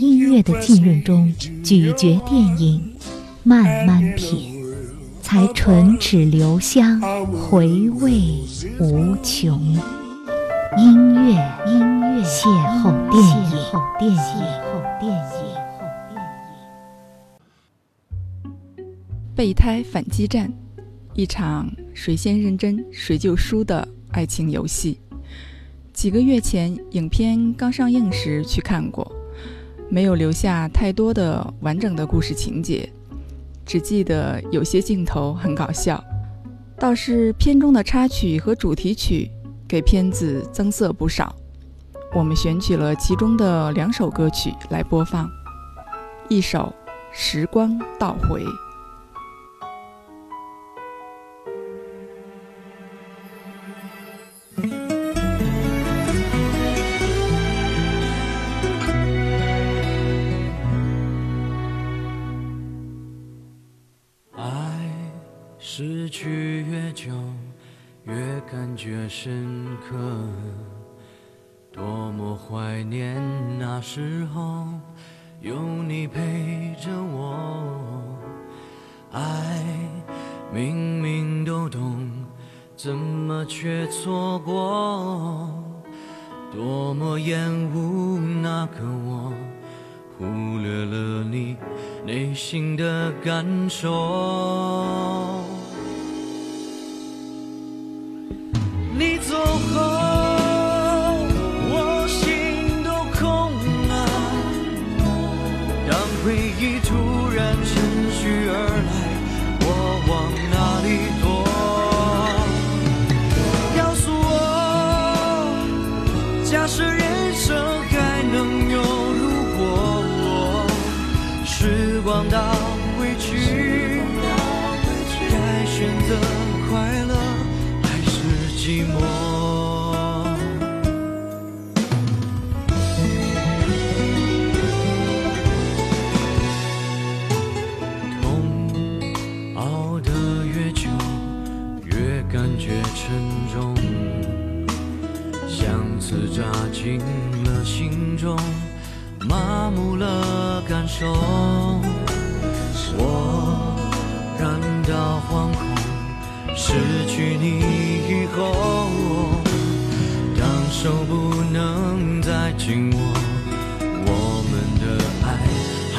音乐的浸润中咀嚼电影，慢慢品，才唇齿留香，回味无穷。音乐，音乐，邂逅电影，邂逅电影。备胎反击战，一场谁先认真谁就输的爱情游戏。几个月前，影片刚上映时去看过，没有留下太多的完整的故事情节，只记得有些镜头很搞笑。倒是片中的插曲和主题曲给片子增色不少。我们选取了其中的两首歌曲来播放，一首《时光倒回》。去越久，越感觉深刻。多么怀念那时候有你陪着我。爱明明都懂，怎么却错过？多么厌恶那个我，忽略了你内心的感受。沉重，像刺扎进了心中，麻木了感受，我感到惶恐，失去你。以后，当手不能再紧握，我们的爱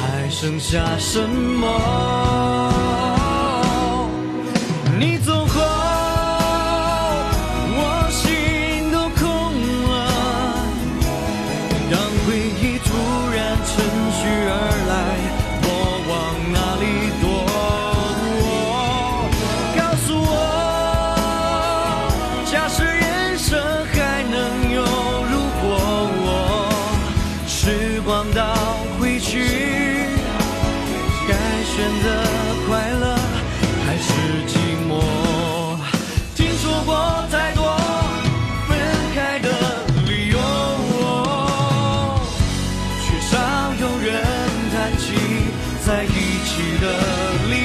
还剩下什么？你走后人谈起在一起的理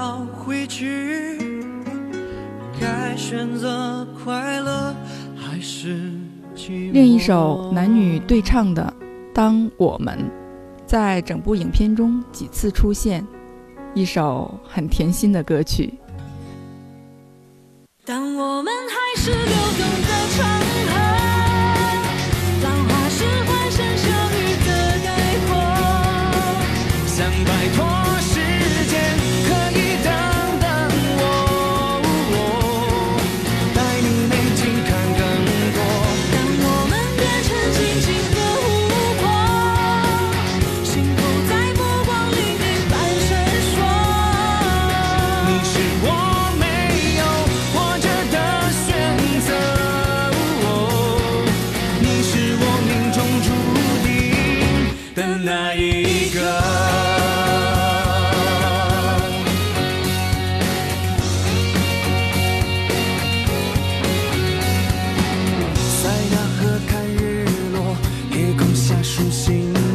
要回去该选择快乐还是另一首男女对唱的当我们在整部影片中几次出现一首很甜心的歌曲。当我们还是流动的长河浪花是欢声笑语的概括想摆脱初心。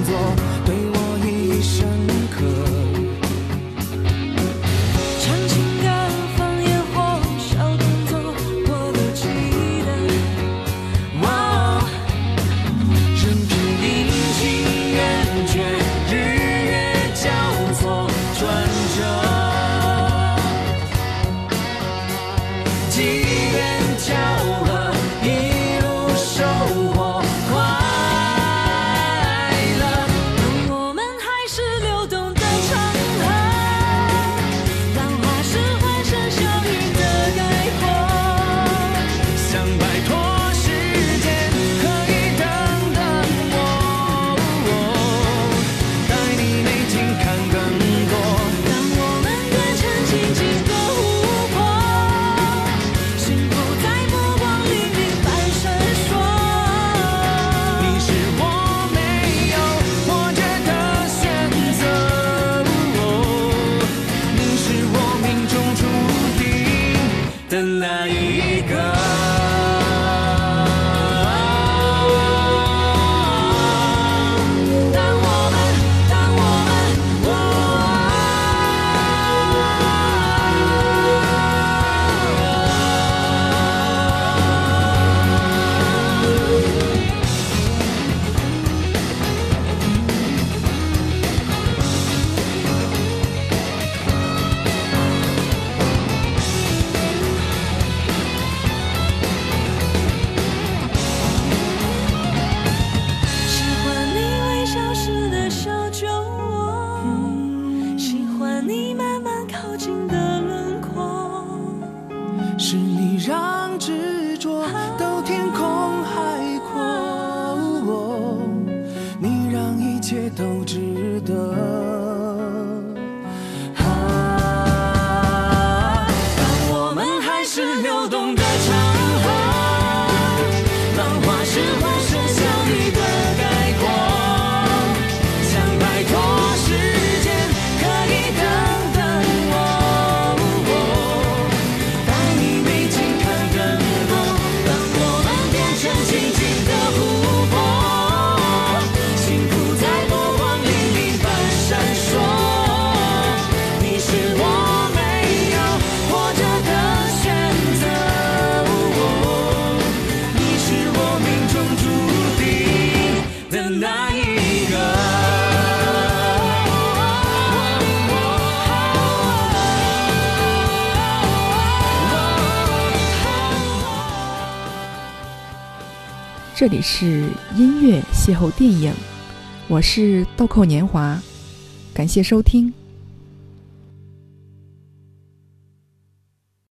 的那一值得。这里是音乐邂逅电影我是豆蔻年华感谢收听。